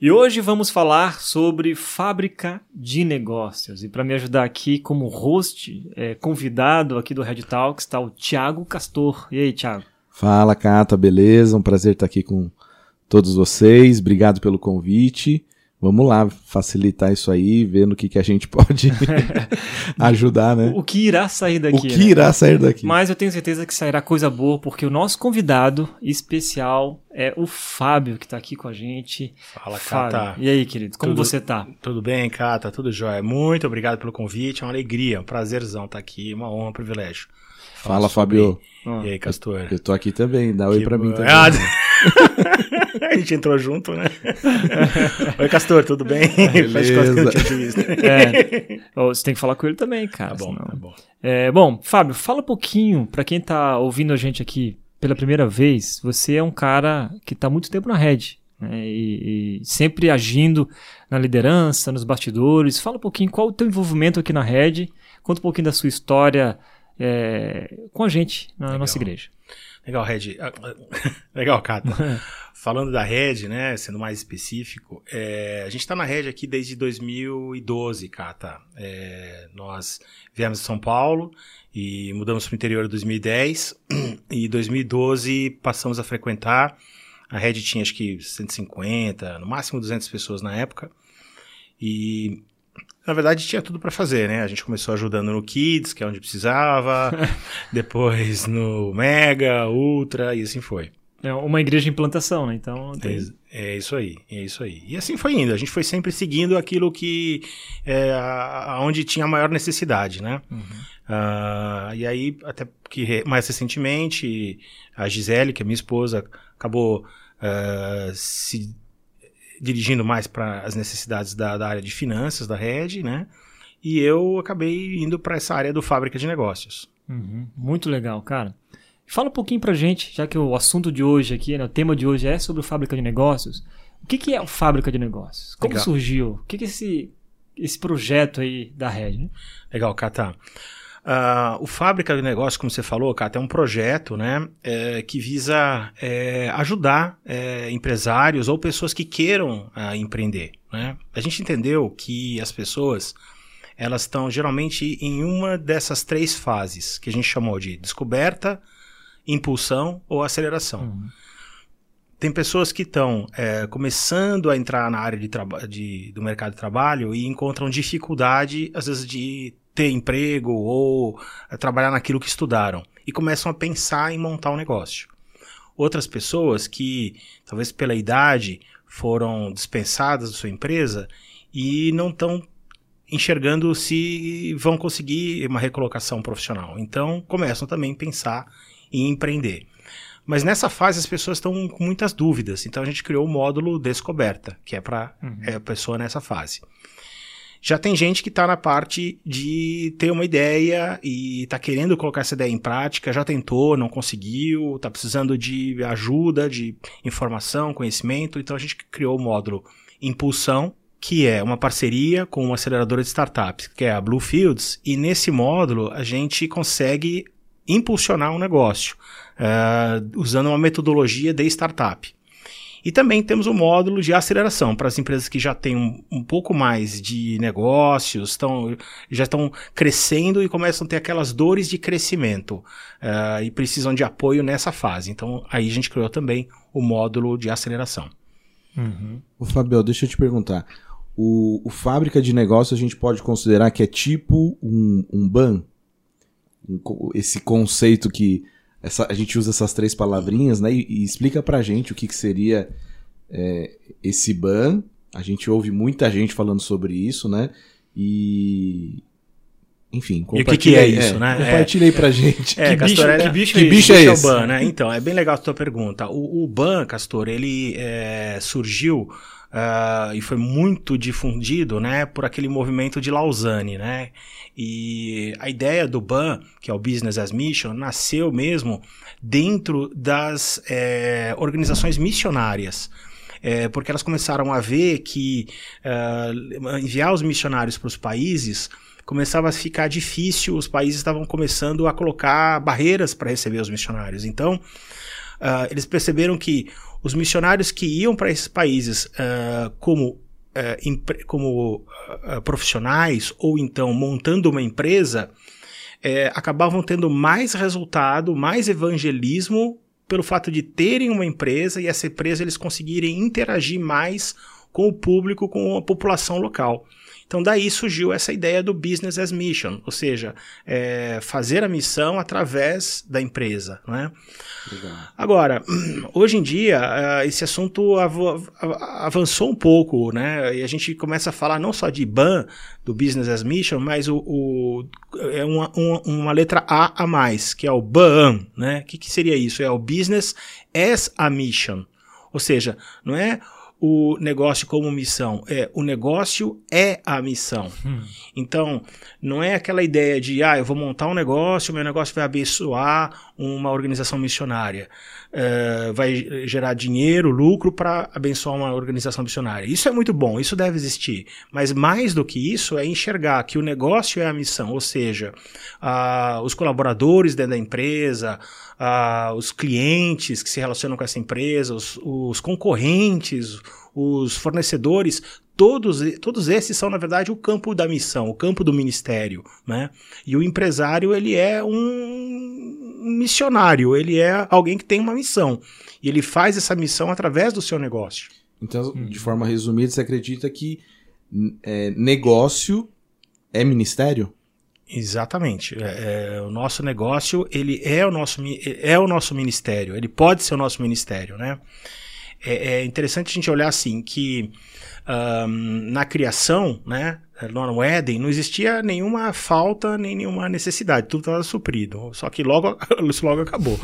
E hoje vamos falar sobre fábrica de negócios. E para me ajudar aqui como host, é, convidado aqui do Red Talks, está o Thiago Castor. E aí, Thiago? Fala, Cata, beleza? Um prazer estar aqui com todos vocês. Obrigado pelo convite. Vamos lá facilitar isso aí, vendo o que, que a gente pode ajudar, né? O que irá sair daqui. O que né? irá sair daqui. Mas eu tenho certeza que sairá coisa boa, porque o nosso convidado especial é o Fábio, que está aqui com a gente. Fala, Fábio. Cata. E aí, querido, como tudo, você está? Tudo bem, Cata, tudo jóia. Muito obrigado pelo convite, é uma alegria, um prazerzão estar aqui, uma honra, um privilégio. Fala, Fábio. E aí, Castor? Eu, eu tô aqui também, dá oi para mim também. Ah, a gente entrou junto, né? Oi, Castor, tudo bem? Visto. É. Você tem que falar com ele também, cara. Tá bom, senão... tá bom. É, bom, Fábio, fala um pouquinho, para quem tá ouvindo a gente aqui pela primeira vez, você é um cara que tá muito tempo na rede. Né, e, e, sempre agindo na liderança, nos bastidores. Fala um pouquinho qual o teu envolvimento aqui na rede, conta um pouquinho da sua história é, com a gente na Legal. nossa igreja. Legal, Red. Ah, ah, legal, Cata. Falando da Red, né, sendo mais específico, é, a gente está na Red aqui desde 2012, Cata. É, nós viemos de São Paulo e mudamos para o interior em 2010 e em 2012 passamos a frequentar. A Red tinha acho que 150, no máximo 200 pessoas na época. E na verdade, tinha tudo para fazer, né? A gente começou ajudando no Kids, que é onde precisava, depois no Mega, Ultra, e assim foi. É uma igreja em plantação, né? Então. Tem... É, é, isso aí, é isso aí. E assim foi indo. A gente foi sempre seguindo aquilo que. É, onde tinha a maior necessidade, né? Uhum. Uh, e aí, até que mais recentemente, a Gisele, que é minha esposa, acabou uh, se dirigindo mais para as necessidades da, da, área de finanças da rede, né? E eu acabei indo para essa área do fábrica de negócios. Uhum. Muito legal, cara. Fala um pouquinho para gente, já que o assunto de hoje aqui, né, o tema de hoje é sobre fábrica de negócios. O que, que é o fábrica de negócios? Como legal. surgiu? O que, que é esse, esse projeto aí da rede? Né? Legal, Cata. Uh, o Fábrica de Negócios, como você falou, Cata, é um projeto né, é, que visa é, ajudar é, empresários ou pessoas que queiram uh, empreender. Né? A gente entendeu que as pessoas elas estão geralmente em uma dessas três fases que a gente chamou de descoberta, impulsão ou aceleração. Uhum. Tem pessoas que estão é, começando a entrar na área de de, do mercado de trabalho e encontram dificuldade, às vezes, de ter emprego ou é, trabalhar naquilo que estudaram e começam a pensar em montar um negócio. Outras pessoas que, talvez pela idade, foram dispensadas da sua empresa e não estão enxergando se vão conseguir uma recolocação profissional. Então, começam também a pensar em empreender. Mas nessa fase as pessoas estão com muitas dúvidas, então a gente criou o módulo Descoberta, que é para uhum. é a pessoa nessa fase. Já tem gente que está na parte de ter uma ideia e está querendo colocar essa ideia em prática, já tentou, não conseguiu, está precisando de ajuda, de informação, conhecimento. Então a gente criou o módulo Impulsão, que é uma parceria com uma aceleradora de startups, que é a Bluefields, e nesse módulo a gente consegue impulsionar um negócio uh, usando uma metodologia de startup. E também temos o um módulo de aceleração para as empresas que já têm um, um pouco mais de negócios, tão, já estão crescendo e começam a ter aquelas dores de crescimento uh, e precisam de apoio nessa fase. Então, aí a gente criou também o módulo de aceleração. Uhum. O Fabio, deixa eu te perguntar. O, o fábrica de negócio a gente pode considerar que é tipo um, um ban? Um, esse conceito que essa, a gente usa essas três palavrinhas, né? E, e explica pra gente o que, que seria é, esse ban. A gente ouve muita gente falando sobre isso, né? E. Enfim, e o que, que é isso, é, né? Compartilha aí pra gente. É, que, Castor, bicho, é, que bicho, que é, bicho é esse? É o ban, né? Então, é bem legal a tua pergunta. O, o ban, Castor, ele é, surgiu uh, e foi muito difundido, né, por aquele movimento de Lausanne, né? E a ideia do BAN, que é o Business as Mission, nasceu mesmo dentro das é, organizações missionárias. É, porque elas começaram a ver que uh, enviar os missionários para os países começava a ficar difícil, os países estavam começando a colocar barreiras para receber os missionários. Então, uh, eles perceberam que os missionários que iam para esses países uh, como uh, como uh, profissionais ou então montando uma empresa, é, acabavam tendo mais resultado, mais evangelismo pelo fato de terem uma empresa e essa empresa eles conseguirem interagir mais com o público, com a população local. Então, daí surgiu essa ideia do business as mission, ou seja, é, fazer a missão através da empresa. Né? Agora, hoje em dia, é, esse assunto av avançou um pouco, né? E a gente começa a falar não só de BAN, do business as mission, mas o, o é uma, uma, uma, letra A a mais, que é o BAN. Né? O que, que seria isso? É o business as a mission. Ou seja, não é o negócio como missão. É, o negócio é a missão. Hum. Então, não é aquela ideia de, ah, eu vou montar um negócio, meu negócio vai abençoar uma organização missionária. É, vai gerar dinheiro, lucro para abençoar uma organização missionária. Isso é muito bom, isso deve existir. Mas mais do que isso é enxergar que o negócio é a missão, ou seja, ah, os colaboradores dentro da empresa, uh, os clientes que se relacionam com essa empresa, os, os concorrentes, os fornecedores, todos, todos esses são, na verdade, o campo da missão, o campo do ministério. Né? E o empresário, ele é um missionário, ele é alguém que tem uma missão. E ele faz essa missão através do seu negócio. Então, de forma resumida, você acredita que é, negócio é ministério? Exatamente. É, é, o nosso negócio ele é o nosso, é o nosso ministério. Ele pode ser o nosso ministério, né? É, é interessante a gente olhar assim que um, na criação, né? No Éden não existia nenhuma falta nem nenhuma necessidade, tudo estava suprido. Só que logo isso logo acabou.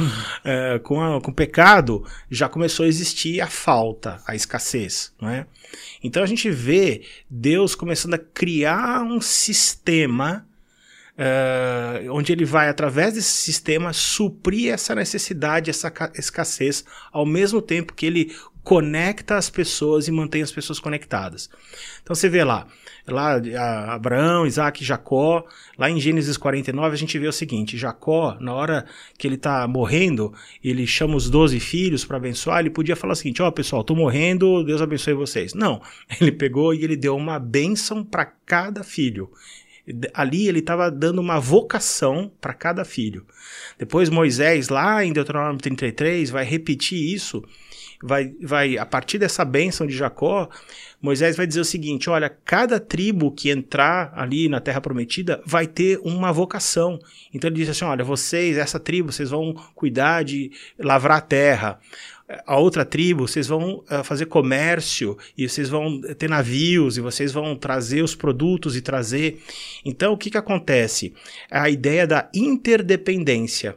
é, com, a, com o pecado já começou a existir a falta, a escassez, não é? Então a gente vê Deus começando a criar um sistema uh, onde ele vai, através desse sistema, suprir essa necessidade, essa escassez, ao mesmo tempo que ele conecta as pessoas e mantém as pessoas conectadas. Então você vê lá, lá Abraão, Isaac, Jacó, lá em Gênesis 49 a gente vê o seguinte, Jacó, na hora que ele está morrendo, ele chama os 12 filhos para abençoar, ele podia falar o seguinte, ó oh, pessoal, tô morrendo, Deus abençoe vocês. Não, ele pegou e ele deu uma bênção para cada filho ali ele estava dando uma vocação para cada filho. Depois Moisés, lá em Deuteronômio 33, vai repetir isso. Vai, vai, a partir dessa bênção de Jacó, Moisés vai dizer o seguinte: olha, cada tribo que entrar ali na Terra Prometida vai ter uma vocação. Então ele diz assim: olha, vocês, essa tribo, vocês vão cuidar de lavrar a terra a outra tribo, vocês vão uh, fazer comércio e vocês vão ter navios e vocês vão trazer os produtos e trazer. Então, o que, que acontece? A ideia da interdependência.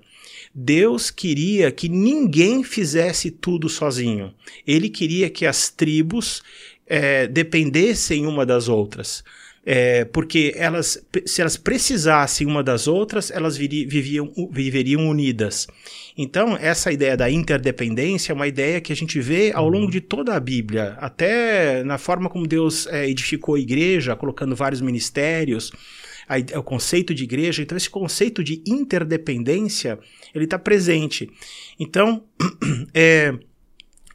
Deus queria que ninguém fizesse tudo sozinho. Ele queria que as tribos é, dependessem uma das outras. É, porque elas, se elas precisassem uma das outras, elas viviam, viveriam unidas. Então, essa ideia da interdependência é uma ideia que a gente vê ao longo de toda a Bíblia, até na forma como Deus é, edificou a igreja, colocando vários ministérios, o conceito de igreja. Então, esse conceito de interdependência, ele está presente. Então, é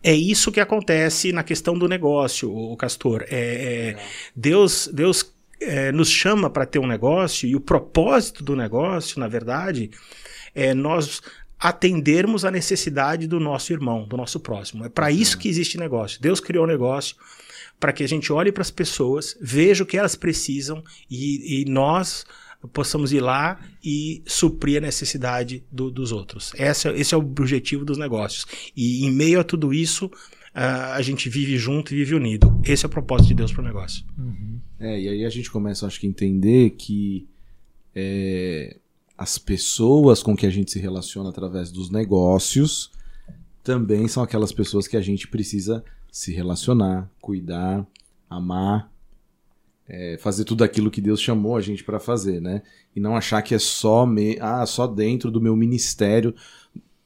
é isso que acontece na questão do negócio, o Castor. É, é, Deus, Deus é, nos chama para ter um negócio e o propósito do negócio, na verdade, é nós atendermos a necessidade do nosso irmão, do nosso próximo. É para isso que existe negócio. Deus criou o um negócio para que a gente olhe para as pessoas, veja o que elas precisam e, e nós possamos ir lá e suprir a necessidade do, dos outros. Esse, esse é o objetivo dos negócios. E em meio a tudo isso, uh, a gente vive junto e vive unido. Esse é o propósito de Deus para o negócio. Uhum. É, e aí a gente começa, acho que, a entender que é, as pessoas com que a gente se relaciona através dos negócios também são aquelas pessoas que a gente precisa se relacionar, cuidar, amar, é, fazer tudo aquilo que Deus chamou a gente para fazer, né? E não achar que é só me, ah, só dentro do meu ministério,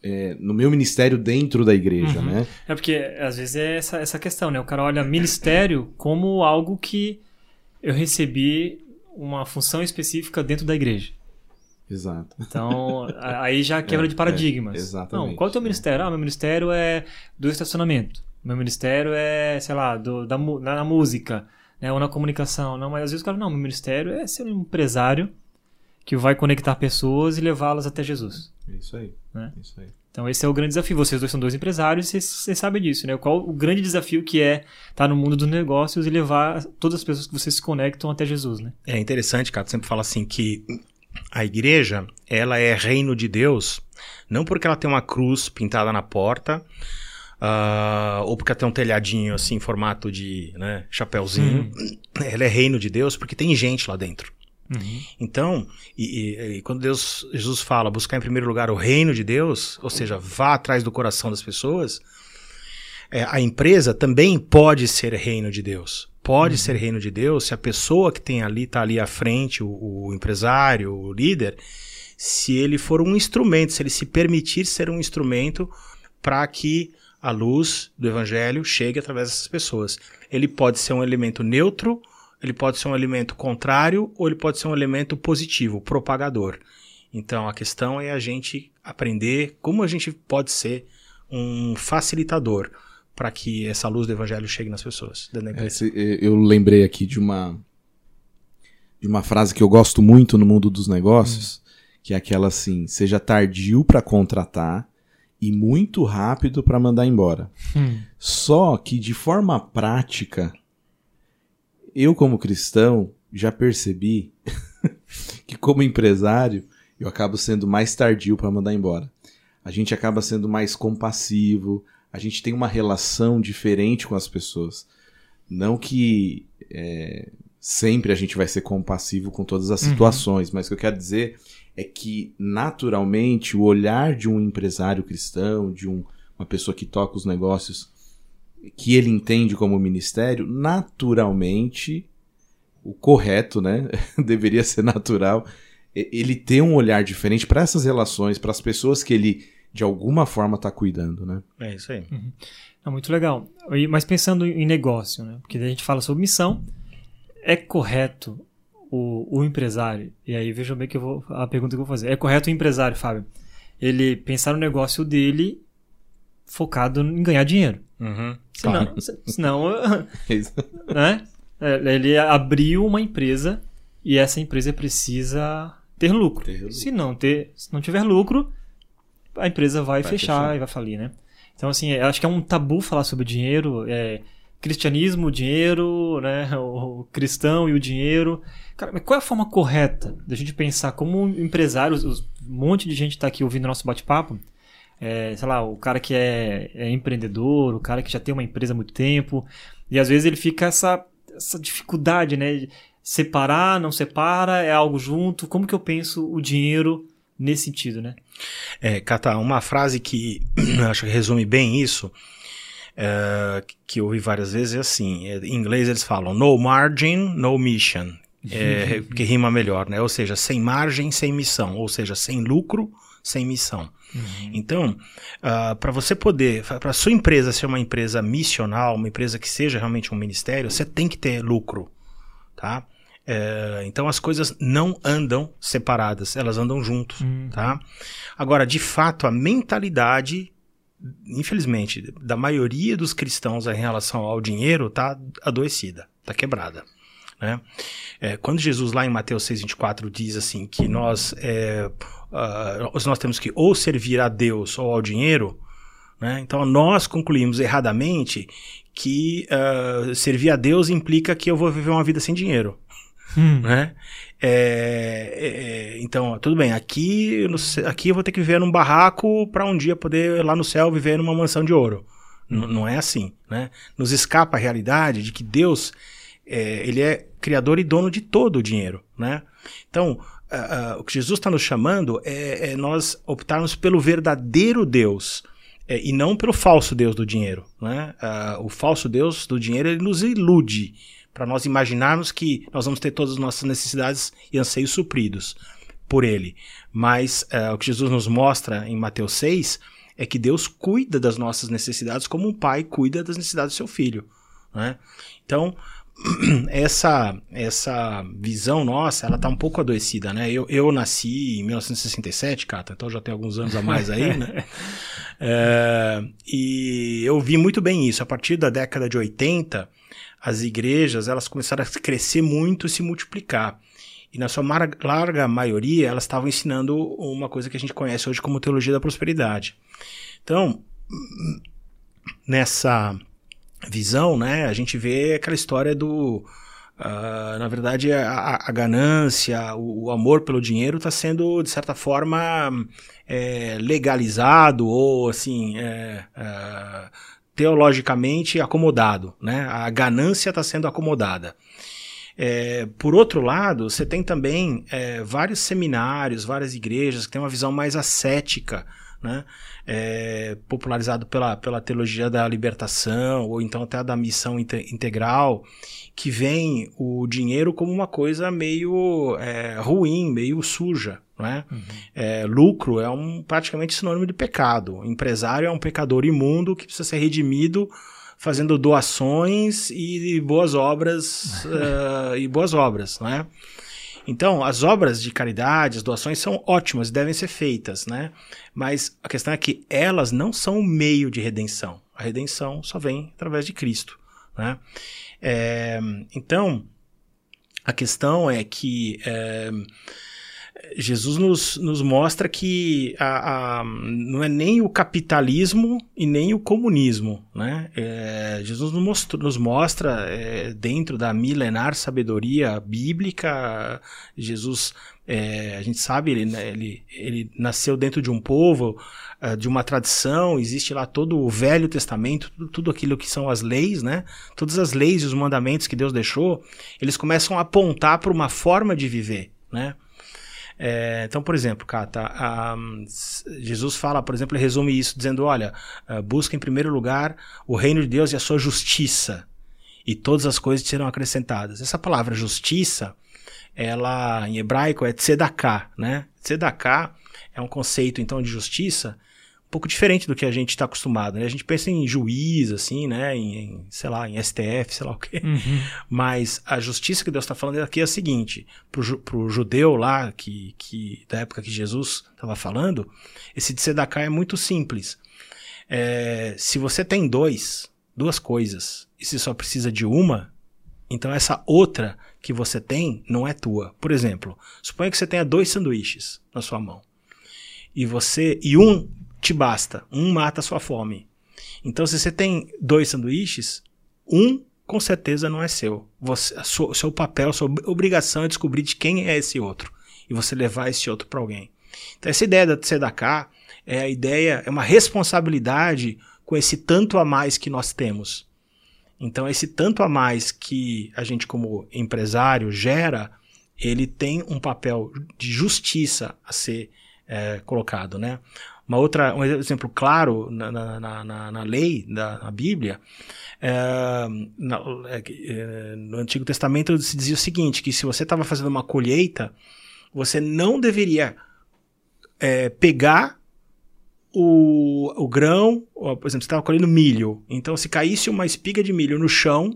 é, no meu ministério dentro da igreja, uhum. né? É porque às vezes é essa, essa questão, né? O cara olha ministério como algo que eu recebi uma função específica dentro da igreja. Exato. Então, aí já quebra é, de paradigmas. É, exatamente. Não, qual é o teu ministério? Ah, meu ministério é do estacionamento. Meu ministério é, sei lá, do, da, na música, né, ou na comunicação. Não, mas às vezes o cara, não, meu ministério é ser um empresário que vai conectar pessoas e levá-las até Jesus. Isso aí. Né? Isso aí. Então esse é o grande desafio. Vocês dois são dois empresários e vocês, sabem disso, né? Qual o grande desafio que é estar no mundo dos negócios e levar todas as pessoas que vocês se conectam até Jesus, né? É interessante, cara, sempre fala assim que a igreja, ela é reino de Deus, não porque ela tem uma cruz pintada na porta, uh, ou porque ela tem um telhadinho assim, em formato de né, chapéuzinho. Ela é reino de Deus porque tem gente lá dentro. Uhum. Então, e, e, e, quando Deus, Jesus fala buscar em primeiro lugar o reino de Deus, ou seja, vá atrás do coração das pessoas, é, a empresa também pode ser reino de Deus. Pode uhum. ser reino de Deus se a pessoa que tem ali, está ali à frente, o, o empresário, o líder, se ele for um instrumento, se ele se permitir ser um instrumento para que a luz do evangelho chegue através dessas pessoas. Ele pode ser um elemento neutro ele pode ser um elemento contrário ou ele pode ser um elemento positivo, propagador. Então a questão é a gente aprender como a gente pode ser um facilitador para que essa luz do evangelho chegue nas pessoas. É, eu lembrei aqui de uma de uma frase que eu gosto muito no mundo dos negócios, hum. que é aquela assim: seja tardio para contratar e muito rápido para mandar embora. Hum. Só que de forma prática eu, como cristão, já percebi que, como empresário, eu acabo sendo mais tardio para mandar embora. A gente acaba sendo mais compassivo, a gente tem uma relação diferente com as pessoas. Não que é, sempre a gente vai ser compassivo com todas as uhum. situações, uhum. mas o que eu quero dizer é que, naturalmente, o olhar de um empresário cristão, de um, uma pessoa que toca os negócios, que ele entende como ministério, naturalmente, o correto, né? Deveria ser natural. Ele ter um olhar diferente para essas relações, para as pessoas que ele de alguma forma está cuidando, né? É isso aí. Uhum. É muito legal. Mas pensando em negócio, né? Porque a gente fala sobre missão, é correto o, o empresário, e aí vejam bem que eu vou, a pergunta que eu vou fazer, é correto o empresário, Fábio, ele pensar no negócio dele focado em ganhar dinheiro. Uhum, senão, claro. senão né? É, ele abriu uma empresa e essa empresa precisa ter lucro. Ter lucro. Se não ter, se não tiver lucro, a empresa vai, vai fechar, fechar, e vai falir, né? Então assim, acho que é um tabu falar sobre dinheiro, é, cristianismo, dinheiro, né, o cristão e o dinheiro. Cara, mas qual é a forma correta da gente pensar como empresários, um monte de gente está aqui ouvindo nosso bate-papo, é, sei lá, o cara que é, é, empreendedor, o cara que já tem uma empresa há muito tempo, e às vezes ele fica essa, essa dificuldade, né? Separar, não separa, é algo junto. Como que eu penso o dinheiro nesse sentido, né? É, Cata, uma frase que acho que resume bem isso, é, que eu ouvi várias vezes, é assim: é, em inglês eles falam no margin, no mission. É, que rima melhor, né? Ou seja, sem margem, sem missão. Ou seja, sem lucro, sem missão. Uhum. Então, uh, ah, para você poder, para sua empresa ser uma empresa missional, uma empresa que seja realmente um ministério, você tem que ter lucro, tá? É, então as coisas não andam separadas, elas andam juntos, uhum. tá? Agora, de fato, a mentalidade, infelizmente, da maioria dos cristãos em relação ao dinheiro tá adoecida, tá quebrada. Né? É, quando Jesus lá em Mateus 6,24 diz assim que nós é, uh, nós temos que ou servir a Deus ou ao dinheiro, né? então nós concluímos erradamente que uh, servir a Deus implica que eu vou viver uma vida sem dinheiro. Hum. Né? É, é, é então, tudo bem, aqui, aqui eu vou ter que viver num barraco para um dia poder lá no céu viver numa mansão de ouro. N não é assim. Né? Nos escapa a realidade de que Deus é, ele é criador e dono de todo o dinheiro. Né? Então, uh, o que Jesus está nos chamando é, é, nós optarmos pelo verdadeiro Deus. é, e não pelo falso Deus do dinheiro. Né? Uh, o falso Deus do dinheiro ele nos ilude para nós imaginarmos que nós vamos ter todas as nossas necessidades e anseios supridos por ele. Mas uh, o que Jesus nos mostra em Mateus 6 é que Deus cuida das nossas necessidades como um pai cuida das necessidades do seu filho. Né? Então, essa essa visão nossa, ela tá um pouco adoecida, né? Eu, eu nasci em 1967, Cata, então já tem alguns anos a mais aí, né? É, e eu vi muito bem isso. A partir da década de 80, as igrejas elas começaram a crescer muito e se multiplicar. E na sua larga maioria, elas estavam ensinando uma coisa que a gente conhece hoje como teologia da prosperidade. Então, nessa visão, né, a gente vê aquela história do. Uh, na verdade, a, a ganância, o, o, amor pelo dinheiro está sendo, de certa forma, é, legalizado ou, assim, é, é, teologicamente acomodado. Né? A ganância está sendo acomodada. É, por outro lado, você tem também é, vários seminários, várias igrejas que têm uma visão mais ascética né? É, popularizado pela, pela teologia da libertação, ou então até da missão integral, que vem o dinheiro como uma coisa meio é, ruim, meio suja. Né? Uhum. É, lucro é um, praticamente sinônimo de pecado. O empresário é um pecador imundo que precisa ser redimido fazendo doações e, boas obras uh, e boas obras, né? Então, as obras de caridade, as doações são ótimas, devem ser feitas, né? Mas a questão é que elas não são o meio de redenção. A redenção só vem através de Cristo, né? É, então, a questão é que é, Jesus nos, nos mostra que a, a, não é nem o capitalismo e nem o comunismo. Né? É, Jesus nos, mostra, nos mostra é, dentro da milenar sabedoria bíblica, Jesus, é, a gente sabe, ele, né, ele, ele nasceu dentro de um povo, é, de uma tradição, existe lá todo o Velho Testamento, tudo aquilo que são as leis, né? todas as leis e os mandamentos que Deus deixou, eles começam a apontar para uma forma de viver. Né? É, então, por exemplo, Cata, a, Jesus fala, por exemplo, ele resume isso dizendo: olha, ah, busca em primeiro lugar o reino de Deus e a sua justiça, e todas as coisas serão acrescentadas. Essa palavra justiça, ela em hebraico é tzedakah, né? Tzedakah é um conceito então de justiça pouco diferente do que a gente está acostumado, né? A gente pensa em juiz, assim, né? Em, em, sei lá, em STF, sei lá o quê. Uhum. Mas a justiça que Deus está falando aqui é a seguinte: pro, pro judeu lá, que, que da época que Jesus estava falando, esse de Sedaká é muito simples. É, se você tem dois, duas coisas, e se só precisa de uma, então essa outra que você tem não é tua. Por exemplo, suponha que você tenha dois sanduíches na sua mão. E você e um te basta. Um mata a sua fome. Então, se você tem dois sanduíches, um com certeza não é seu. Você, o seu papel, sua obrigação é descobrir de quem é esse outro e você levar esse outro para alguém. Então, essa ideia da Tzedakah é a ideia, é uma responsabilidade com esse tanto a mais que nós temos. Então, esse tanto a mais que a gente, como empresário, gera, ele tem um papel de justiça a ser é, colocado, né? Uma outra, um exemplo claro na, na, na, na lei da na Bíblia, é, na, é, é, no Antigo Testamento se dizia o seguinte, que se você estava fazendo uma colheita, você não deveria é, pegar o, o grão, por exemplo, você estava colhendo milho, então se caísse uma espiga de milho no chão,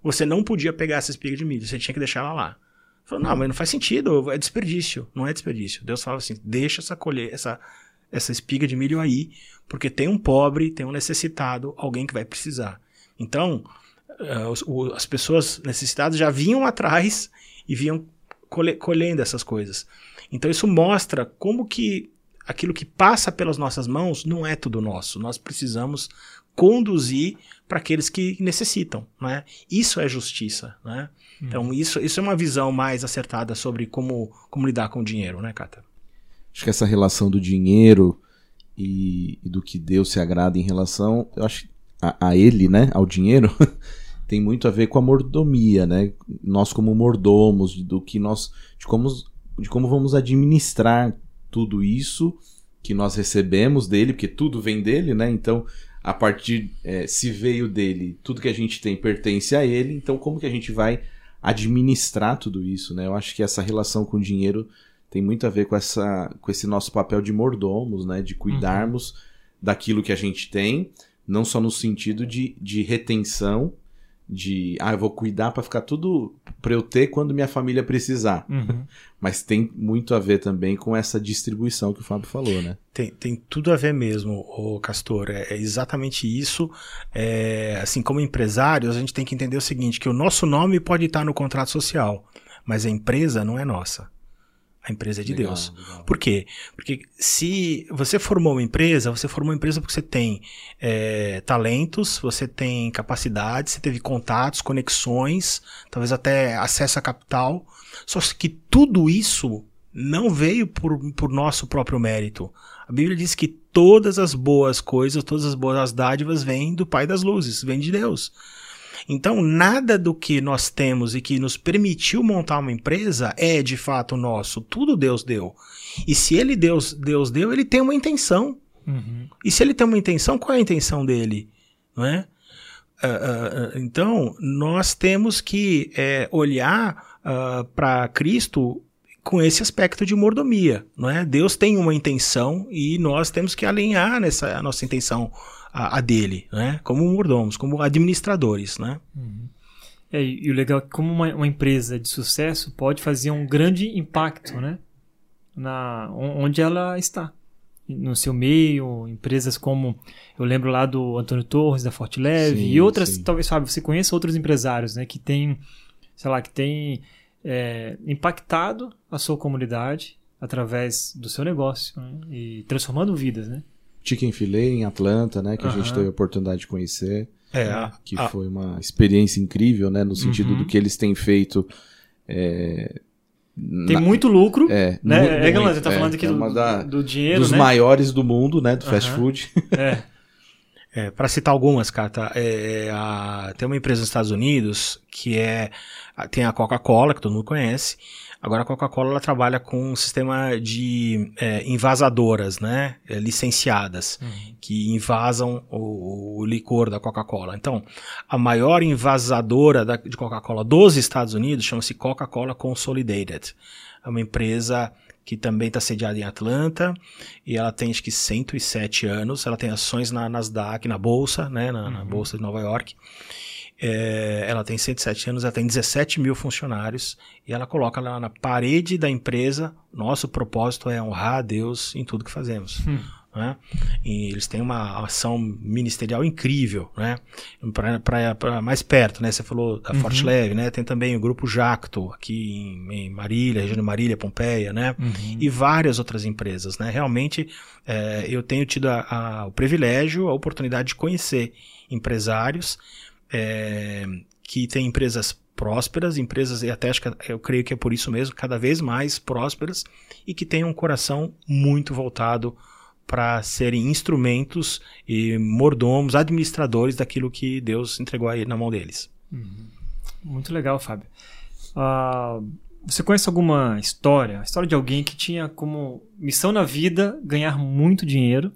você não podia pegar essa espiga de milho, você tinha que deixar ela lá. Falou, não, mas não faz sentido, é desperdício. Não é desperdício. Deus fala assim, deixa essa colher, essa, essa espiga de milho aí, porque tem um pobre, tem um necessitado, alguém que vai precisar. Então, uh, as pessoas necessitadas já vinham atrás e vinham colhendo essas coisas. Então isso mostra como que aquilo que passa pelas nossas mãos não é tudo nosso. Nós precisamos conduzir para aqueles que necessitam, né? Isso é justiça, né? Hum. Então isso, isso é uma visão mais acertada sobre como, como lidar com o dinheiro, né, Cata? Acho que essa relação do dinheiro e, e do que Deus se agrada em relação, eu acho, a, a ele, né, ao dinheiro, tem muito a ver com a mordomia, né? Nós como mordomos, do que nós, de como, de como vamos administrar tudo isso que nós recebemos dele, porque tudo vem dele, né? Então, a partir é, se veio dele, tudo que a gente tem pertence a ele. Então, como que a gente vai administrar tudo isso, né? Eu acho que essa relação com o dinheiro tem muito a ver com essa com esse nosso papel de mordomos, né? De cuidarmos uhum. daquilo que a gente tem, não só no sentido de, de retenção, de ah, eu vou cuidar para ficar tudo para eu ter quando minha família precisar. Uhum. Mas tem muito a ver também com essa distribuição que o Fábio falou, né? Tem, tem tudo a ver mesmo, o Castor. É, é exatamente isso. É, assim, como empresários, a gente tem que entender o seguinte: que o nosso nome pode estar no contrato social, mas a empresa não é nossa. A empresa é de legal, Deus. Legal. Por quê? Porque se você formou uma empresa, você formou uma empresa porque você tem é, talentos, você tem capacidade, você teve contatos, conexões, talvez até acesso a capital. Só que tudo isso não veio por, por nosso próprio mérito. A Bíblia diz que todas as boas coisas, todas as boas dádivas vêm do Pai das Luzes, vêm de Deus. Então, nada do que nós temos e que nos permitiu montar uma empresa é de fato nosso. Tudo Deus deu. E se ele Deus, Deus deu, ele tem uma intenção. Uhum. E se ele tem uma intenção, qual é a intenção dele? Não é? Uh, uh, então, nós temos que é, olhar uh, para Cristo com esse aspecto de mordomia, não é? Deus tem uma intenção e nós temos que alinhar nessa a nossa intenção a, a dele, né? Como mordomos, como administradores, né? Uhum. É, e o legal é que como uma, uma, empresa de sucesso pode fazer um grande impacto, né? Na, onde ela está. No seu meio, empresas como, eu lembro lá do Antônio Torres, da Forte Leve, sim, e outras, sim. talvez, Fábio, você conheça outros empresários, né? Que tem, sei lá, que tem é, impactado a sua comunidade através do seu negócio né? e transformando vidas, né? Chicken Filet em Atlanta, né? Que a gente teve a oportunidade de conhecer. É, que a... foi uma experiência incrível, né? No sentido uhum. do que eles têm feito. É, tem na... muito lucro, é, né? Muito, é, você tá falando aqui é do, da, do dinheiro, Dos né? maiores do mundo, né? Do fast food. É. é para citar algumas, Cata, é, a, tem uma empresa nos Estados Unidos que é tem a Coca-Cola, que todo mundo conhece, Agora a Coca-Cola trabalha com um sistema de é, invasadoras, né? É, licenciadas, uhum. que invasam o, o licor da Coca-Cola. Então, a maior invasadora da, de Coca-Cola dos Estados Unidos chama-se Coca-Cola Consolidated. É uma empresa que também está sediada em Atlanta e ela tem acho que 107 anos. Ela tem ações na Nasdaq, na bolsa, né? na, uhum. na bolsa de Nova York. É, ela tem 107 anos, ela tem 17 mil funcionários e ela coloca lá na parede da empresa: nosso propósito é honrar a Deus em tudo que fazemos. Hum. Né? E eles têm uma ação ministerial incrível, né? Para mais perto, né? Você falou da uhum. Forte Leve, né? Tem também o grupo Jacto aqui em, em Marília, região de Marília, Pompeia, né? Uhum. E várias outras empresas, né? Realmente é, eu tenho tido a, a, o privilégio, a oportunidade de conhecer empresários é, que tem empresas prósperas, empresas, e até acho que eu creio que é por isso mesmo, cada vez mais prósperas, e que têm um coração muito voltado para serem instrumentos e mordomos, administradores daquilo que Deus entregou aí na mão deles. Uhum. Muito legal, Fábio. Uh, você conhece alguma história, história de alguém que tinha como missão na vida ganhar muito dinheiro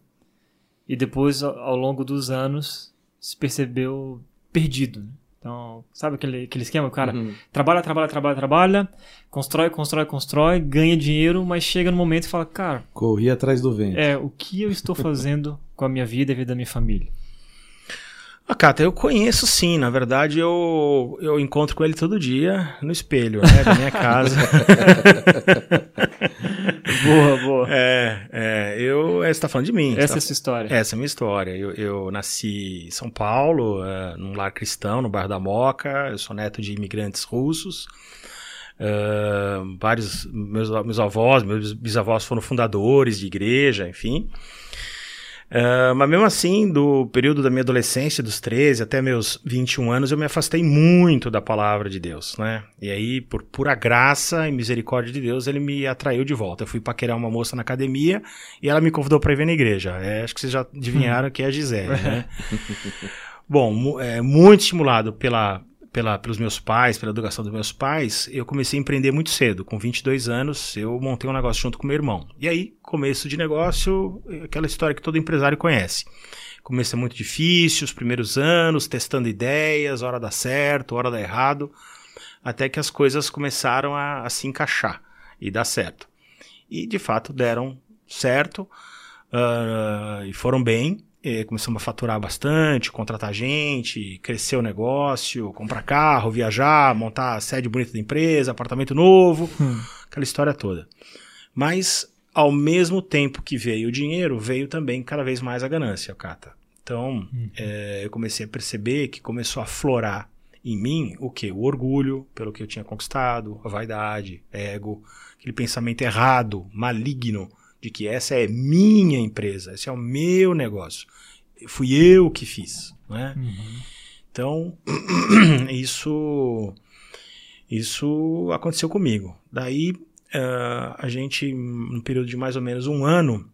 e depois, ao longo dos anos, se percebeu perdido. Né? Então, sabe aquele, aquele esquema? O cara uhum. trabalha, trabalha, trabalha, trabalha, constrói, constrói, constrói, ganha dinheiro, mas chega no momento e fala, cara. Corri atrás do vento. É, o que eu estou fazendo com a minha vida e a vida da minha família? Ah, Cata, eu conheço sim. Na verdade, eu, eu encontro com ele todo dia no espelho, né? Da minha casa. boa, boa. É, é eu, é, você tá falando de mim. Essa tá, é a sua história. Essa é a minha história. Eu, eu nasci em São Paulo, é, num lar cristão, no bairro da Moca. Eu sou neto de imigrantes russos. Uh, vários meus, meus avós, meus bisavós foram fundadores de igreja, enfim. Uh, mas mesmo assim, do período da minha adolescência, dos 13 até meus 21 anos, eu me afastei muito da palavra de Deus, né? E aí, por pura graça e misericórdia de Deus, ele me atraiu de volta. Eu fui paquerar uma moça na academia e ela me convidou para ir ver na igreja. É, acho que vocês já adivinharam que é a Gisele, né? Bom, é, muito estimulado pela, pela, pelos meus pais, pela educação dos meus pais, eu comecei a empreender muito cedo. Com 22 anos, eu montei um negócio junto com meu irmão. E aí, começo de negócio, aquela história que todo empresário conhece. Começo é muito difícil, os primeiros anos, testando ideias, hora dá certo, hora dá errado, até que as coisas começaram a, a se encaixar e dar certo. E, de fato, deram certo uh, e foram bem começamos a faturar bastante, contratar gente, crescer o negócio, comprar carro, viajar, montar a sede bonita da empresa, apartamento novo, hum. aquela história toda. Mas, ao mesmo tempo que veio o dinheiro, veio também cada vez mais a ganância, Cata. Então, hum. é, eu comecei a perceber que começou a florar em mim o que? O orgulho pelo que eu tinha conquistado, a vaidade, ego, aquele pensamento errado, maligno, de que essa é minha empresa, esse é o meu negócio. Fui eu que fiz. Né? Uhum. Então, isso, isso aconteceu comigo. Daí, uh, a gente, num período de mais ou menos um ano,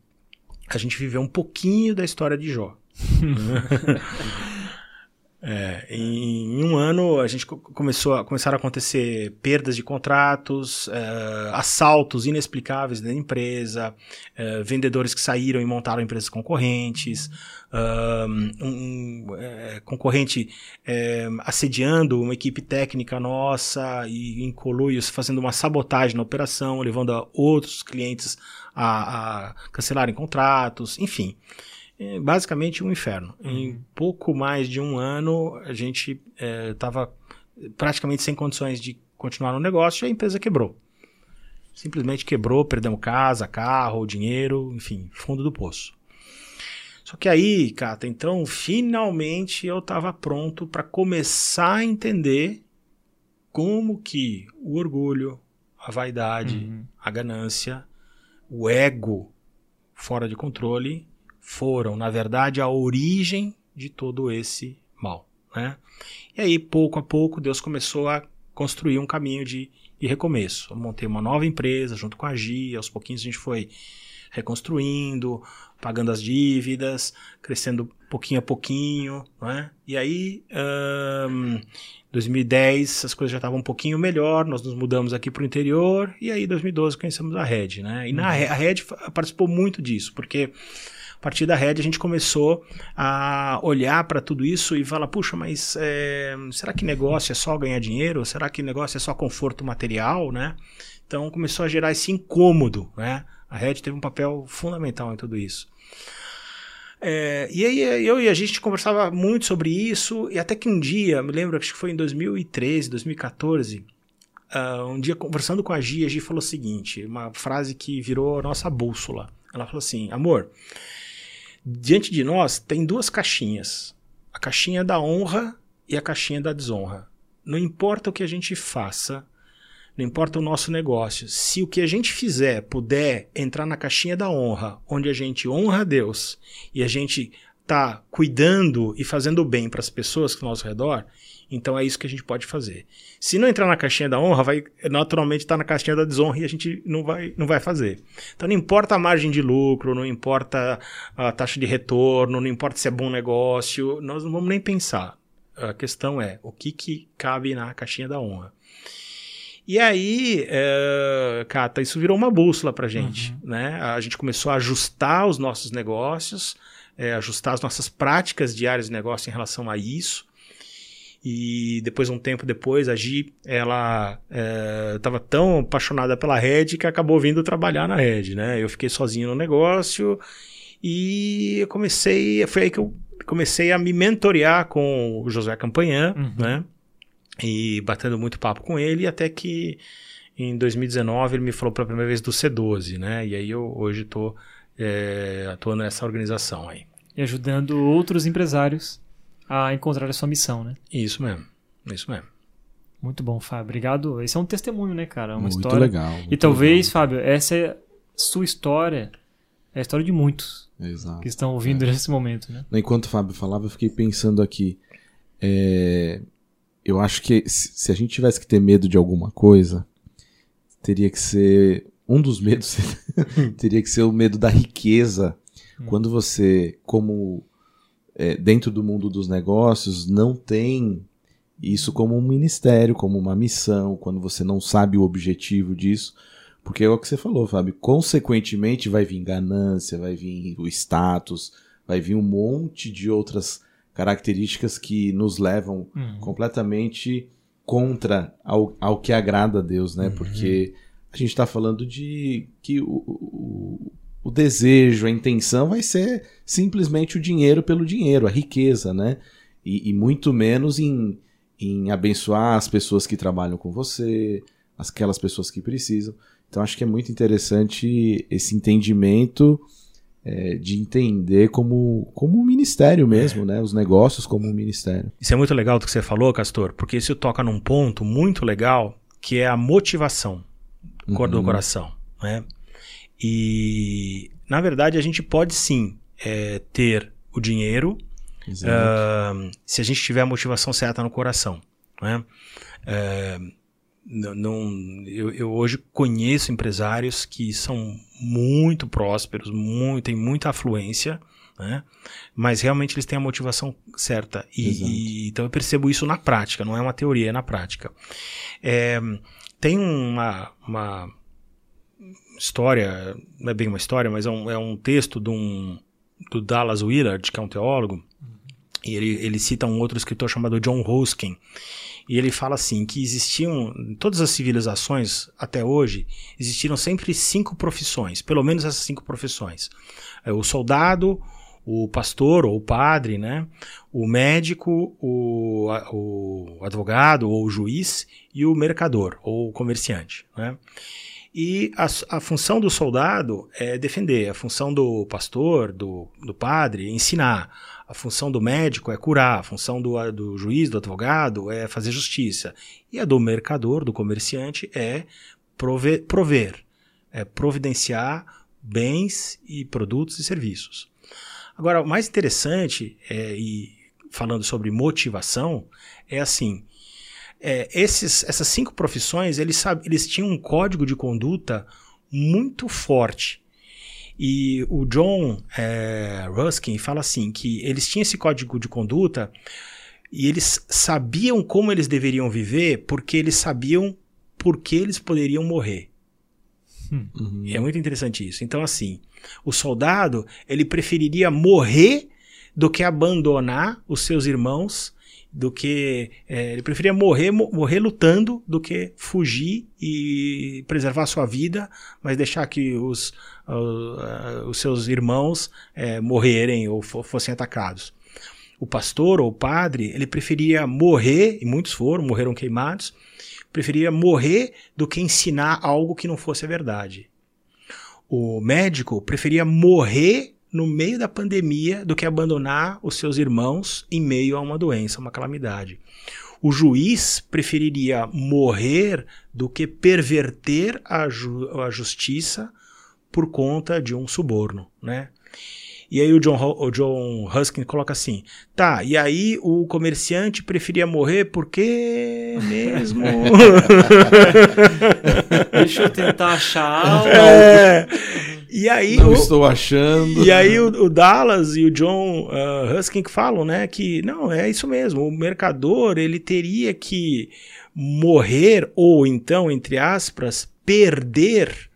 a gente viveu um pouquinho da história de Jó. É, em, um ano a gente começou a, começaram a acontecer perdas de contratos, é, assaltos inexplicáveis da empresa, é, vendedores que saíram e montaram empresas concorrentes, um, é, concorrente é, assediando uma equipe técnica nossa e em coluios fazendo uma sabotagem na operação, levando a outros clientes a, a cancelarem contratos, enfim basicamente um inferno. Uhum. Em pouco mais de um ano, a gente estava é, praticamente sem condições de continuar no negócio e a empresa quebrou. Simplesmente quebrou, perdemos casa, carro, dinheiro, enfim, fundo do poço. Só que aí, Cata, então, finalmente eu estava pronto para começar a entender como que o orgulho, a vaidade, uhum. a ganância, o ego fora de controle foram, na verdade, a origem de todo esse mal. Né? E aí, pouco a pouco, Deus começou a construir um caminho de, de recomeço. Eu montei uma nova empresa junto com a Gia, aos pouquinhos a gente foi reconstruindo, pagando as dívidas, crescendo pouquinho a pouquinho, né? E aí, um, 2010 as coisas já estavam um pouquinho melhor, nós nos mudamos aqui para o interior e aí 2012 conhecemos a Red, né? E na, uhum. a Red participou muito disso, porque partir da Red a gente começou a olhar para tudo isso e falar, puxa, mas é, será que negócio é só ganhar dinheiro? Será que negócio é só conforto material, né? Então começou a gerar esse incômodo, né? A Red teve um papel fundamental em tudo isso. É, e aí eu e a gente conversava muito sobre isso, e até que um dia, me lembro, acho que foi em 2013, 2014, uh, um dia conversando com a Gia, a Gia falou o seguinte, uma frase que virou a nossa bússola. Ela falou assim, amor, Diante de nós tem duas caixinhas: a caixinha da honra e a caixinha da desonra. Não importa o que a gente faça, não importa o nosso negócio, se o que a gente fizer puder entrar na caixinha da honra, onde a gente honra a Deus e a gente está cuidando e fazendo bem para as pessoas que estão ao nosso redor, então é isso que a gente pode fazer. Se não entrar na caixinha da honra, vai naturalmente estar tá na caixinha da desonra e a gente não vai, não vai fazer. Então não importa a margem de lucro, não importa a taxa de retorno, não importa se é bom negócio, nós não vamos nem pensar. A questão é o que, que cabe na caixinha da honra. E aí, é, Cata, isso virou uma bússola para gente. Uhum. Né? A gente começou a ajustar os nossos negócios, é, ajustar as nossas práticas diárias de negócio em relação a isso. E depois, um tempo depois, a Gi, ela estava é, tão apaixonada pela Red que acabou vindo trabalhar na Red, né? Eu fiquei sozinho no negócio e eu comecei, foi aí que eu comecei a me mentorear com o José Campanhã, uhum. né? E batendo muito papo com ele, até que em 2019 ele me falou pela primeira vez do C12, né? E aí eu hoje estou é, atuando nessa organização aí. E ajudando outros empresários a encontrar a sua missão, né? Isso mesmo, isso mesmo. Muito bom, Fábio. Obrigado. Esse é um testemunho, né, cara? É uma muito história. Legal, muito e talvez, legal. Fábio, essa é sua história, é a história de muitos Exato. que estão ouvindo é. nesse momento, né? Enquanto o Fábio falava, eu fiquei pensando aqui. É... Eu acho que se a gente tivesse que ter medo de alguma coisa, teria que ser. Um dos medos teria que ser o medo da riqueza. Hum. Quando você, como é, dentro do mundo dos negócios não tem isso como um ministério, como uma missão, quando você não sabe o objetivo disso. Porque é o que você falou, Fábio. Consequentemente, vai vir ganância, vai vir o status, vai vir um monte de outras características que nos levam uhum. completamente contra ao, ao que agrada a Deus, né? Uhum. Porque a gente está falando de que o, o, o, desejo, a intenção vai ser simplesmente o dinheiro pelo dinheiro, a riqueza, né? E, e muito menos em, em abençoar as pessoas que trabalham com você, aquelas pessoas que precisam. Então acho que é muito interessante esse entendimento é, de entender como, como um ministério mesmo, é. né? Os negócios como um ministério. Isso é muito legal do que você falou, Castor, porque isso toca num ponto muito legal que é a motivação uhum. do coração, né? E na verdade a gente pode sim é, ter o dinheiro uh, se a gente tiver a motivação certa no coração, né? Uh, não, eu, eu, hoje conheço empresários que são muito prósperos, muito, têm muita afluência, né? mas realmente eles têm a motivação certa. E, e, então eu percebo isso na prática, não é uma teoria, é na prática. É, tem uma, uma história, não é bem uma história, mas é um, é um texto de um, do Dallas Willard, que é um teólogo, e ele, ele cita um outro escritor chamado John Ruskin, e ele fala assim que existiam, em todas as civilizações até hoje, existiram sempre cinco profissões, pelo menos essas cinco profissões. É, o soldado, o pastor ou o padre, né? o médico, o, o advogado ou o juiz e o mercador ou o comerciante. Né? E a, a, função do soldado é defender, a função do pastor, do, do padre, é ensinar. A função do médico é curar, a função do, do juiz, do advogado é fazer justiça. E a do mercador, do comerciante, é prover, prover é providenciar bens e produtos e serviços. Agora, o mais interessante, é, e falando sobre motivação, é assim: é, esses, essas cinco profissões eles, eles tinham um código de conduta muito forte. E o John é, Ruskin fala assim que eles tinham esse código de conduta e eles sabiam como eles deveriam viver porque eles sabiam por que eles poderiam morrer. Uhum. É muito interessante isso. Então, assim, o soldado ele preferiria morrer do que abandonar os seus irmãos, do que é, ele preferia morrer morrer lutando do que fugir e preservar sua vida, mas deixar que os uh, os seus irmãos é, morrerem ou fossem atacados. O pastor ou o padre, ele preferia morrer, e muitos foram, morreram queimados, preferia morrer do que ensinar algo que não fosse a verdade. O médico preferia morrer no meio da pandemia do que abandonar os seus irmãos em meio a uma doença, uma calamidade. O juiz preferiria morrer do que perverter a, ju a justiça por conta de um suborno, né? E aí o John, o John Huskin coloca assim, tá, e aí o comerciante preferia morrer porque mesmo... Deixa eu tentar achar algo. É, e aí não o, estou achando. E aí o, o Dallas e o John uh, Huskin falam, né, que não, é isso mesmo, o mercador ele teria que morrer ou então, entre aspas, perder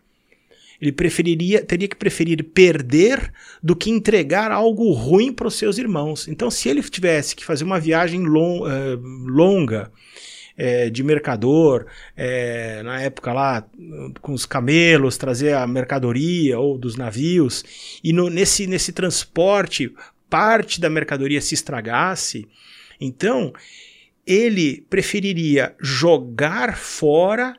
ele preferiria, teria que preferir perder do que entregar algo ruim para os seus irmãos. Então, se ele tivesse que fazer uma viagem long, uh, longa é, de mercador, é, na época lá, com os camelos, trazer a mercadoria ou dos navios, e no, nesse, nesse transporte parte da mercadoria se estragasse, então ele preferiria jogar fora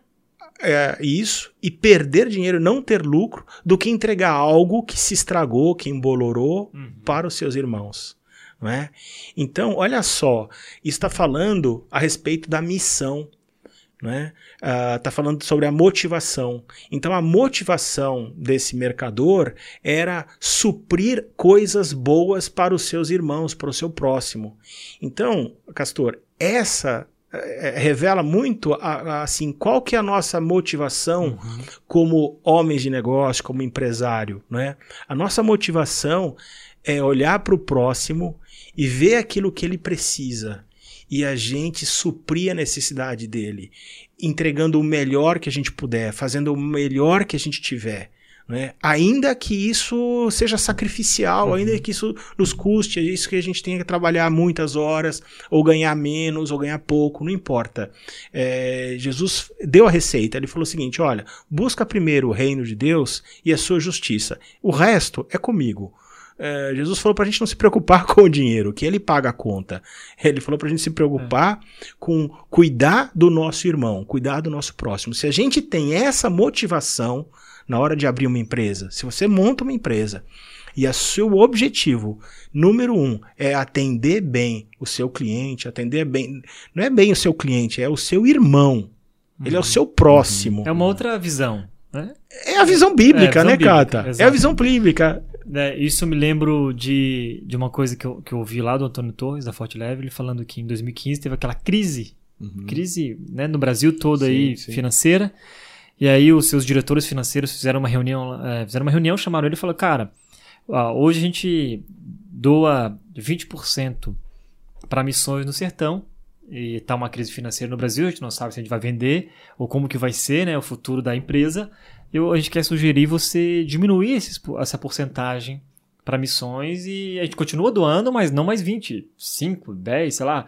é, isso e perder dinheiro, não ter lucro, do que entregar algo que se estragou, que embolorou uhum. para os seus irmãos. Não é? Então, olha só, está falando a respeito da missão. Está é? uh, tá falando sobre a motivação. Então, a motivação desse mercador era suprir coisas boas para os seus irmãos, para o seu próximo. Então, Castor, essa é, é, revela muito a, a, assim qual que é a nossa motivação uhum. como homens de negócio, como empresário, né? A nossa motivação é olhar para o próximo e ver aquilo que ele precisa e a gente suprir a necessidade dele, entregando o melhor que a gente puder, fazendo o melhor que a gente tiver. Né? Ainda que isso seja sacrificial, uhum. ainda que isso nos custe, é isso que a gente tenha que trabalhar muitas horas, ou ganhar menos, ou ganhar pouco, não importa. É, Jesus deu a receita, ele falou o seguinte: olha, busca primeiro o reino de Deus e a sua justiça, o resto é comigo. É, Jesus falou para a gente não se preocupar com o dinheiro, que ele paga a conta. Ele falou para a gente se preocupar é. com cuidar do nosso irmão, cuidar do nosso próximo. Se a gente tem essa motivação, na hora de abrir uma empresa, se você monta uma empresa e o seu objetivo número um é atender bem o seu cliente, atender bem. Não é bem o seu cliente, é o seu irmão. Uhum. Ele é o seu próximo. É uma outra visão. Né? É a visão bíblica, é a visão né, bíblica, Cata? Exatamente. É a visão bíblica. É, isso me lembro de, de uma coisa que eu, que eu ouvi lá do Antônio Torres, da Forte Leve, ele falando que em 2015 teve aquela crise, uhum. crise né, no Brasil todo sim, aí, sim. financeira. E aí os seus diretores financeiros fizeram uma reunião, é, fizeram uma reunião, chamaram ele e falaram, cara, hoje a gente doa 20% para missões no sertão e está uma crise financeira no Brasil, a gente não sabe se a gente vai vender ou como que vai ser né, o futuro da empresa. Eu, a gente quer sugerir você diminuir essa porcentagem para missões e a gente continua doando, mas não mais 20, 5, 10, sei lá.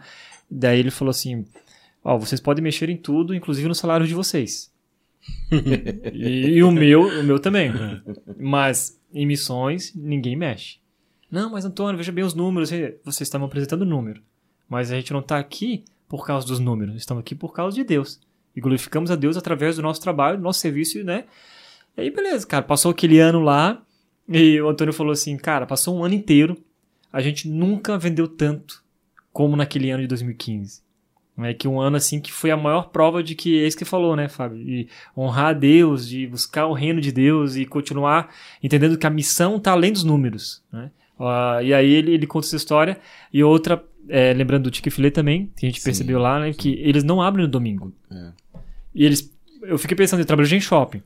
Daí ele falou assim: Ó, vocês podem mexer em tudo, inclusive no salário de vocês. e, e, o meu, o meu também. Mas em missões, ninguém mexe. Não, mas Antônio, veja bem os números. Vocês estavam apresentando número. Mas a gente não está aqui por causa dos números. Estamos aqui por causa de Deus. E glorificamos a Deus através do nosso trabalho, do nosso serviço, né? E aí, beleza, cara. Passou aquele ano lá. E o Antônio falou assim: Cara, passou um ano inteiro. A gente nunca vendeu tanto como naquele ano de 2015. É que um ano assim que foi a maior prova de que é isso que falou, né, Fábio? De honrar a Deus, de buscar o reino de Deus e continuar entendendo que a missão está além dos números. Né? Uh, e aí ele, ele conta essa história. E outra, é, lembrando do Tique também, que a gente sim, percebeu lá, né, que eles não abrem no domingo. É. E eles. Eu fiquei pensando, eu trabalho em shopping.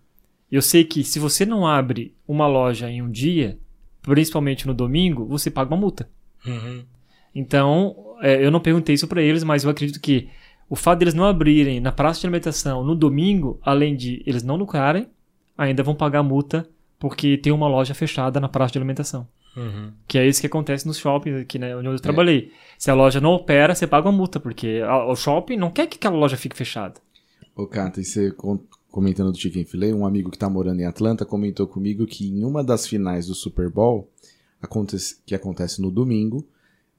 Eu sei que se você não abre uma loja em um dia, principalmente no domingo, você paga uma multa. Uhum. Então, é, eu não perguntei isso para eles, mas eu acredito que o fato deles não abrirem na praça de alimentação no domingo, além de eles não lucrarem, ainda vão pagar multa porque tem uma loja fechada na praça de alimentação. Uhum. Que é isso que acontece nos shoppings aqui, né, onde eu trabalhei. É. Se a loja não opera, você paga uma multa, porque a, o shopping não quer que aquela loja fique fechada. Ô, Cata, e você comentando do Chicken Filet, um amigo que está morando em Atlanta comentou comigo que em uma das finais do Super Bowl, acontece, que acontece no domingo,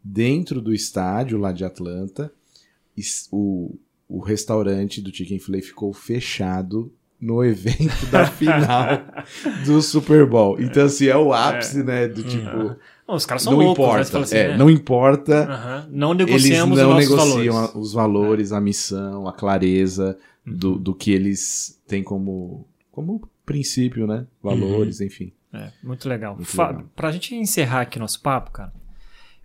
dentro do estádio lá de Atlanta, o, o restaurante do Chicken Filet ficou fechado no evento da final do Super Bowl. Então, assim, é o ápice, é. né? Do tipo. Uhum. os caras são não loucos, importa, né? assim, é, né? Não importa. Uhum. Não negociamos eles não negociam valores. os valores, a missão, a clareza do, do que eles têm como, como princípio, né? Valores, uhum. enfim. É, muito legal. Muito Fábio, legal. pra gente encerrar aqui nosso papo, cara,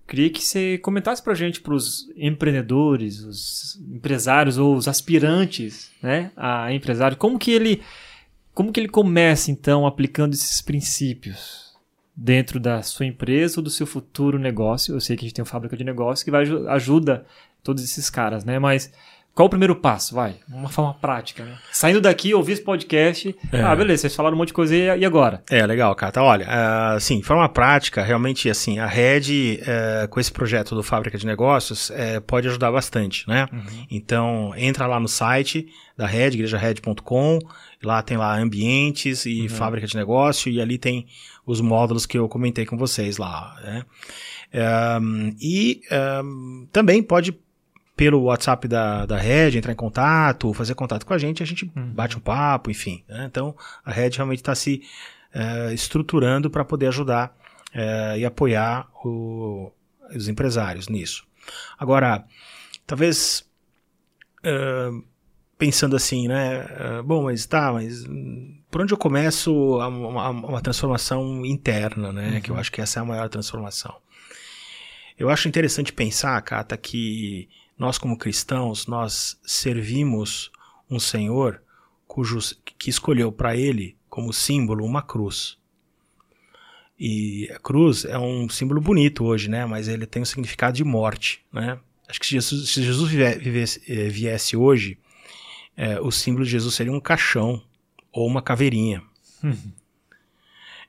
Queria que você comentasse para a gente, para os empreendedores, os empresários ou os aspirantes né, a empresário, como que ele como que ele começa então aplicando esses princípios dentro da sua empresa ou do seu futuro negócio? Eu sei que a gente tem uma fábrica de negócio que vai ajuda todos esses caras, né? Mas qual o primeiro passo? Vai, uma forma prática, né? Saindo daqui, ouvir esse podcast. É. Ah, beleza, vocês falaram um monte de coisa e, agora? É, legal, Cata. Olha, uh, sim, forma prática, realmente, assim, a Red, uh, com esse projeto do Fábrica de Negócios, uh, pode ajudar bastante, né? Uhum. Então, entra lá no site da Red, igrejared.com, lá tem lá ambientes e uhum. fábrica de negócio, e ali tem os módulos que eu comentei com vocês lá, né? Um, e um, também pode pelo WhatsApp da, da Red, entrar em contato, fazer contato com a gente, a gente uhum. bate um papo, enfim. Né? Então, a Red realmente está se uh, estruturando para poder ajudar uh, e apoiar o, os empresários nisso. Agora, talvez uh, pensando assim, né? bom, mas tá, mas por onde eu começo uma, uma transformação interna, né? Uhum. Que eu acho que essa é a maior transformação. Eu acho interessante pensar, Cata, que nós como cristãos, nós servimos um Senhor cujo, que escolheu para ele como símbolo uma cruz. E a cruz é um símbolo bonito hoje, né? Mas ele tem um significado de morte, né? Acho que se Jesus, se Jesus viesse, eh, viesse hoje, é, o símbolo de Jesus seria um caixão ou uma caveirinha. Uhum.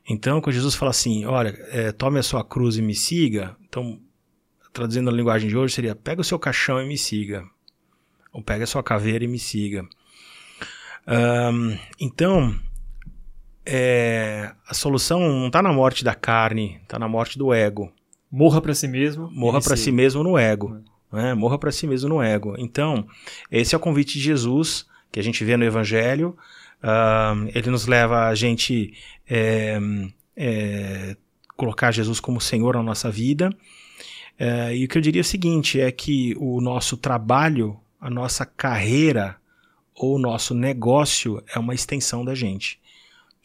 Então, quando Jesus fala assim, olha, é, tome a sua cruz e me siga, então, traduzindo a linguagem de hoje, seria pega o seu caixão e me siga. Ou pega a sua caveira e me siga. Um, então, é, a solução não está na morte da carne, está na morte do ego. Morra para si mesmo. Morra para si mesmo no ego. Né? Morra para si mesmo no ego. Então, esse é o convite de Jesus que a gente vê no Evangelho. Uh, ele nos leva a gente é, colocar Jesus como Senhor na nossa vida. É, e o que eu diria é o seguinte: é que o nosso trabalho, a nossa carreira ou o nosso negócio é uma extensão da gente.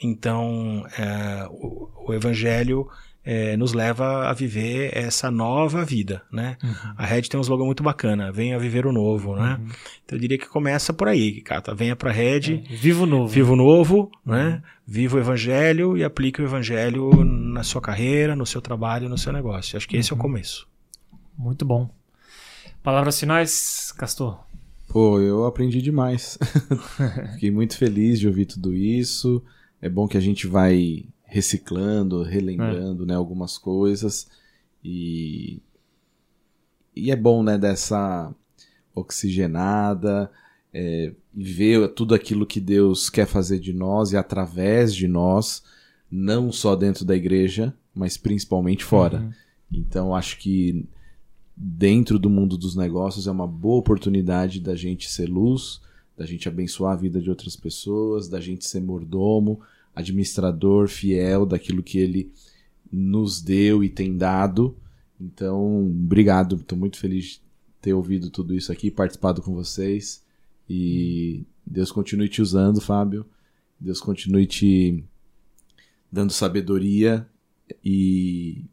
Então, é, o, o, Evangelho é, nos leva a viver essa nova vida, né? Uhum. A Red tem um slogan muito bacana, venha viver o novo, né? Uhum. Então eu diria que começa por aí, Cata. Venha pra Red. É, viva o novo. Viva o novo, uhum. né? Viva o evangelho e aplique o evangelho na sua carreira, no seu trabalho, no seu negócio. Acho que esse é o uhum. começo. Muito bom. Palavras finais, Castor? Pô, eu aprendi demais. Fiquei muito feliz de ouvir tudo isso. É bom que a gente vai reciclando, relembrando, é. né, algumas coisas e e é bom, né, dessa oxigenada, é, ver tudo aquilo que Deus quer fazer de nós e através de nós, não só dentro da igreja, mas principalmente fora. Uhum. Então acho que dentro do mundo dos negócios é uma boa oportunidade da gente ser luz, da gente abençoar a vida de outras pessoas, da gente ser mordomo, administrador fiel daquilo que ele nos deu e tem dado. Então, obrigado, estou muito feliz de ter ouvido tudo isso aqui, participado com vocês. E Deus continue te usando, Fábio. Deus continue te dando sabedoria e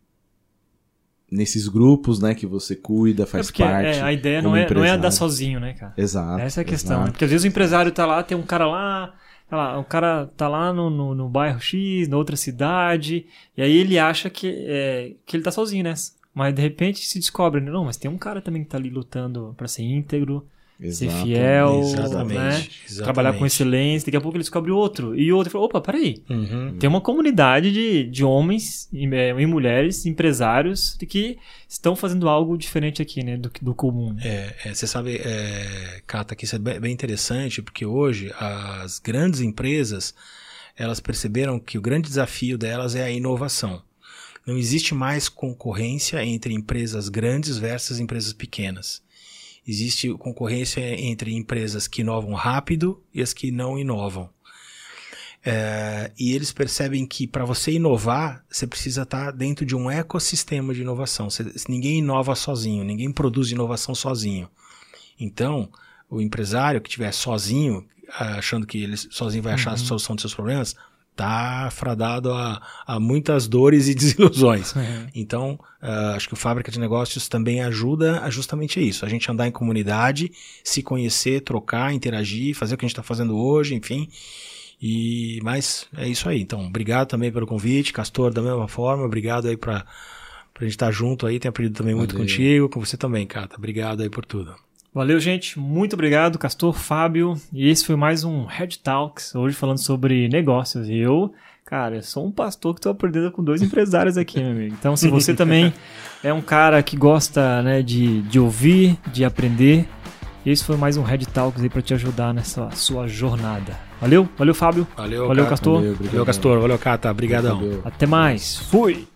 nesses grupos, né, que você cuida, faz é porque, parte. É, a ideia não é, não é andar sozinho, né, cara? Exato. Essa é a questão. Né? Porque às vezes o empresário tá lá, tem um cara lá, tá lá o cara tá lá no, no, no, bairro X, na outra cidade, e aí ele acha que, é, que ele tá sozinho nessa. Mas de repente se descobre, não, mas tem um cara também que tá ali lutando para ser íntegro, Ser fiel, exatamente, né? Exatamente. trabalhar com excelência. Daqui a pouco ele descobre outro. E outro fala, opa, peraí. Uhum. Tem uma comunidade de, de homens e, é, e, mulheres, empresários, que estão fazendo algo diferente aqui, né? Do, do comum. É, é, você sabe, é, Cata, que isso é bem, bem interessante, porque hoje as grandes empresas, elas perceberam que o grande desafio delas é a inovação. Não existe mais concorrência entre empresas grandes versus empresas pequenas existe concorrência entre empresas que inovam rápido e as que não inovam. É, e eles percebem que para você inovar, você precisa estar tá dentro de um ecossistema de inovação. Você, ninguém inova sozinho, ninguém produz inovação sozinho. Então, o empresário que estiver sozinho, achando que ele sozinho vai achar uhum. a solução dos seus problemas, tá fradado a, a muitas dores e desilusões. É. Então, uh, acho que o Fábrica de Negócios também ajuda a justamente isso. A gente andar em comunidade, se conhecer, trocar, interagir, fazer o que a gente está fazendo hoje, enfim. E mas é isso aí. Então, obrigado também pelo convite, Castor da mesma forma. Obrigado aí para a gente estar tá junto aí. Tenho aprendido também Valeu. muito contigo, com você também, Cata. Obrigado aí por tudo. Valeu, gente. Muito obrigado, Castor, Fábio. E esse foi mais um Head Talks, hoje falando sobre negócios. E eu, cara, sou um pastor que estou aprendendo com dois empresários aqui, meu amigo. Então, se você também é um cara que gosta né, de, de ouvir, de aprender, esse foi mais um Head Talks aí para te ajudar nessa sua jornada. Valeu, valeu, Fábio. Valeu, valeu Castor. Valeu, valeu, Castor. Valeu, Cata. Obrigadão. Até mais. Fui.